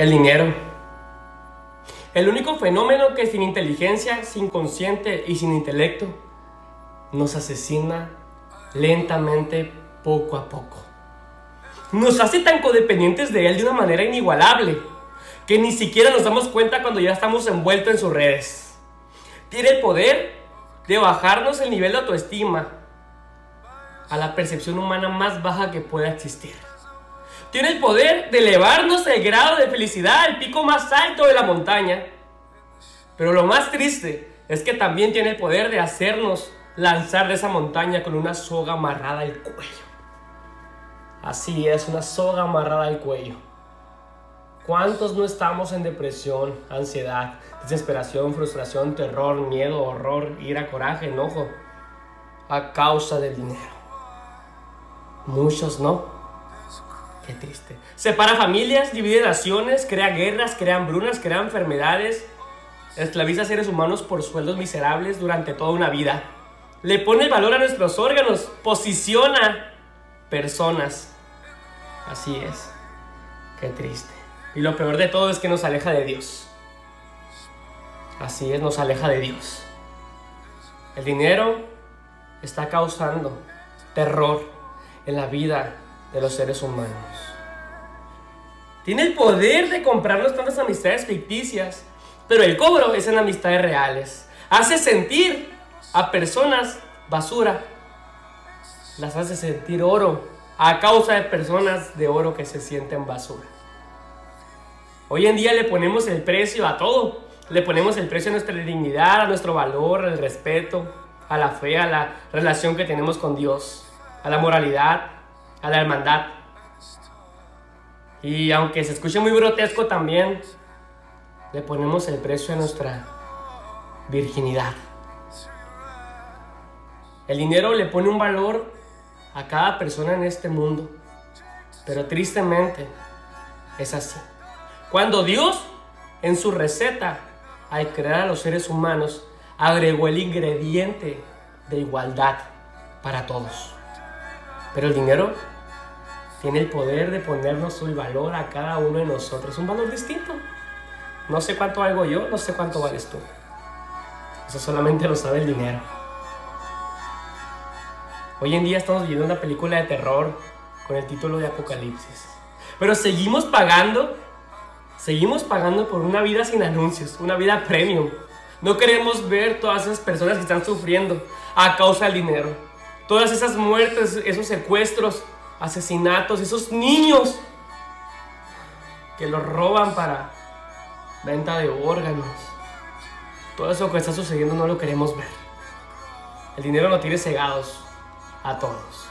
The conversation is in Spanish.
El dinero. El único fenómeno que sin inteligencia, sin consciente y sin intelecto nos asesina lentamente poco a poco. Nos hace tan codependientes de él de una manera inigualable que ni siquiera nos damos cuenta cuando ya estamos envueltos en sus redes. Tiene el poder de bajarnos el nivel de autoestima a la percepción humana más baja que pueda existir. Tiene el poder de elevarnos el grado de felicidad al pico más alto de la montaña. Pero lo más triste es que también tiene el poder de hacernos lanzar de esa montaña con una soga amarrada al cuello. Así es, una soga amarrada al cuello. ¿Cuántos no estamos en depresión, ansiedad, desesperación, frustración, terror, miedo, horror, ira, coraje, enojo? A causa del dinero. Muchos no. Qué triste. Separa familias, divide naciones, crea guerras, crea hambrunas, crea enfermedades. Esclaviza a seres humanos por sueldos miserables durante toda una vida. Le pone valor a nuestros órganos. Posiciona personas. Así es. Qué triste. Y lo peor de todo es que nos aleja de Dios. Así es, nos aleja de Dios. El dinero está causando terror en la vida de los seres humanos. Tiene el poder de comprarnos tantas amistades ficticias, pero el cobro es en amistades reales. Hace sentir a personas basura, las hace sentir oro a causa de personas de oro que se sienten basura. Hoy en día le ponemos el precio a todo. Le ponemos el precio a nuestra dignidad, a nuestro valor, al respeto, a la fe, a la relación que tenemos con Dios, a la moralidad, a la hermandad. Y aunque se escuche muy grotesco también, le ponemos el precio a nuestra virginidad. El dinero le pone un valor a cada persona en este mundo, pero tristemente es así. Cuando Dios, en su receta, al crear a los seres humanos, agregó el ingrediente de igualdad para todos. Pero el dinero tiene el poder de ponernos el valor a cada uno de nosotros, un valor distinto. No sé cuánto valgo yo, no sé cuánto vales tú. Eso solamente lo sabe el dinero. Hoy en día estamos viendo una película de terror con el título de Apocalipsis. Pero seguimos pagando Seguimos pagando por una vida sin anuncios, una vida premium. No queremos ver todas esas personas que están sufriendo a causa del dinero. Todas esas muertes, esos secuestros, asesinatos, esos niños que los roban para venta de órganos. Todo eso que está sucediendo no lo queremos ver. El dinero nos tiene cegados a todos.